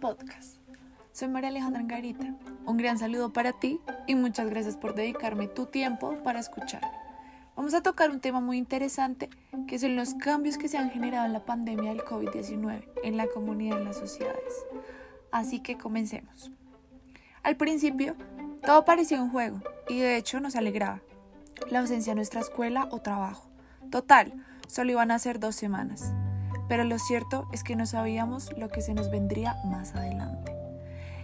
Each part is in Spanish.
podcast. Soy María Alejandra Angarita. Un gran saludo para ti y muchas gracias por dedicarme tu tiempo para escuchar. Vamos a tocar un tema muy interesante que son los cambios que se han generado en la pandemia del COVID-19 en la comunidad y en las sociedades. Así que comencemos. Al principio, todo parecía un juego y de hecho nos alegraba. La ausencia de nuestra escuela o trabajo. Total, solo iban a ser dos semanas pero lo cierto es que no sabíamos lo que se nos vendría más adelante.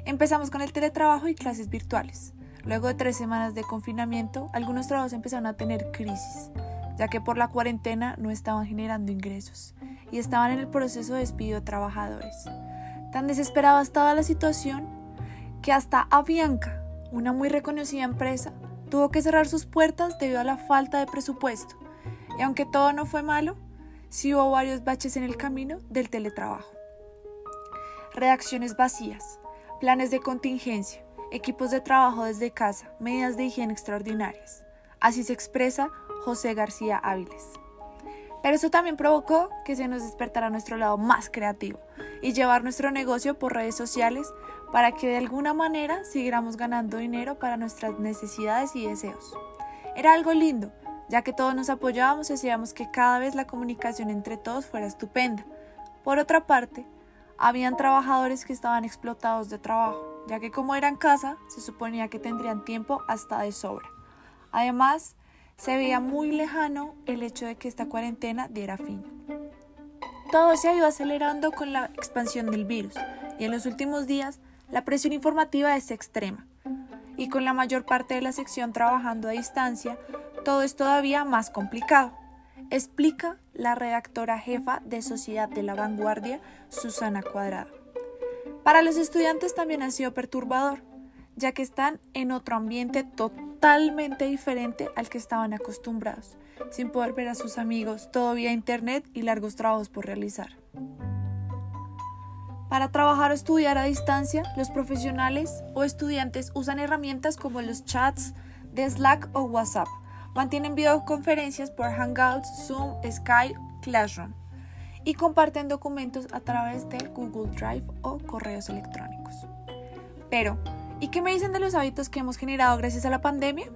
Empezamos con el teletrabajo y clases virtuales. Luego de tres semanas de confinamiento, algunos trabajos empezaron a tener crisis, ya que por la cuarentena no estaban generando ingresos y estaban en el proceso de despido de trabajadores. Tan desesperada estaba la situación que hasta Avianca, una muy reconocida empresa, tuvo que cerrar sus puertas debido a la falta de presupuesto. Y aunque todo no fue malo, sí hubo varios baches en el camino del teletrabajo. Redacciones vacías, planes de contingencia, equipos de trabajo desde casa, medidas de higiene extraordinarias. Así se expresa José García Áviles. Pero eso también provocó que se nos despertara nuestro lado más creativo y llevar nuestro negocio por redes sociales para que de alguna manera siguiéramos ganando dinero para nuestras necesidades y deseos. Era algo lindo, ya que todos nos apoyábamos y hacíamos que cada vez la comunicación entre todos fuera estupenda. Por otra parte, habían trabajadores que estaban explotados de trabajo, ya que como era en casa, se suponía que tendrían tiempo hasta de sobra. Además, se veía muy lejano el hecho de que esta cuarentena diera fin. Todo se ha ido acelerando con la expansión del virus y en los últimos días la presión informativa es extrema. Y con la mayor parte de la sección trabajando a distancia, todo es todavía más complicado, explica la redactora jefa de Sociedad de la Vanguardia, Susana Cuadrado. Para los estudiantes también ha sido perturbador, ya que están en otro ambiente totalmente diferente al que estaban acostumbrados, sin poder ver a sus amigos, todo vía internet y largos trabajos por realizar. Para trabajar o estudiar a distancia, los profesionales o estudiantes usan herramientas como los chats de Slack o WhatsApp Mantienen videoconferencias por Hangouts, Zoom, Skype, Classroom y comparten documentos a través de Google Drive o correos electrónicos. Pero, ¿y qué me dicen de los hábitos que hemos generado gracias a la pandemia?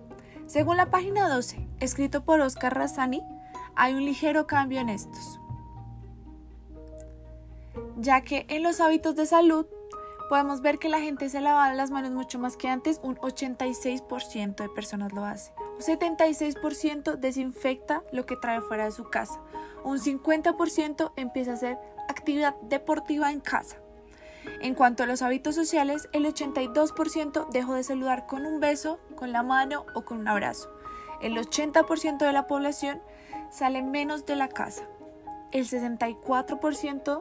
Según la página 12, escrito por Oscar Razzani, hay un ligero cambio en estos, ya que en los hábitos de salud podemos ver que la gente se lava las manos mucho más que antes, un 86% de personas lo hace. Un 76% desinfecta lo que trae fuera de su casa. Un 50% empieza a hacer actividad deportiva en casa. En cuanto a los hábitos sociales, el 82% dejó de saludar con un beso, con la mano o con un abrazo. El 80% de la población sale menos de la casa. El 64%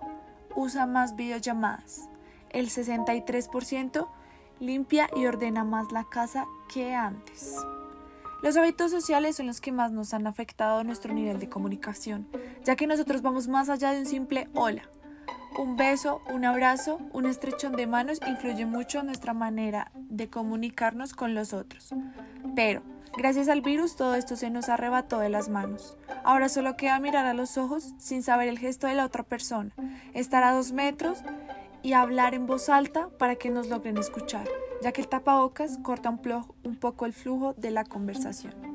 usa más videollamadas el 63% limpia y ordena más la casa que antes. Los hábitos sociales son los que más nos han afectado nuestro nivel de comunicación, ya que nosotros vamos más allá de un simple hola. Un beso, un abrazo, un estrechón de manos influye mucho en nuestra manera de comunicarnos con los otros. Pero, gracias al virus, todo esto se nos arrebató de las manos. Ahora solo queda mirar a los ojos sin saber el gesto de la otra persona, estar a dos metros y hablar en voz alta para que nos logren escuchar, ya que el tapabocas corta un, un poco el flujo de la conversación.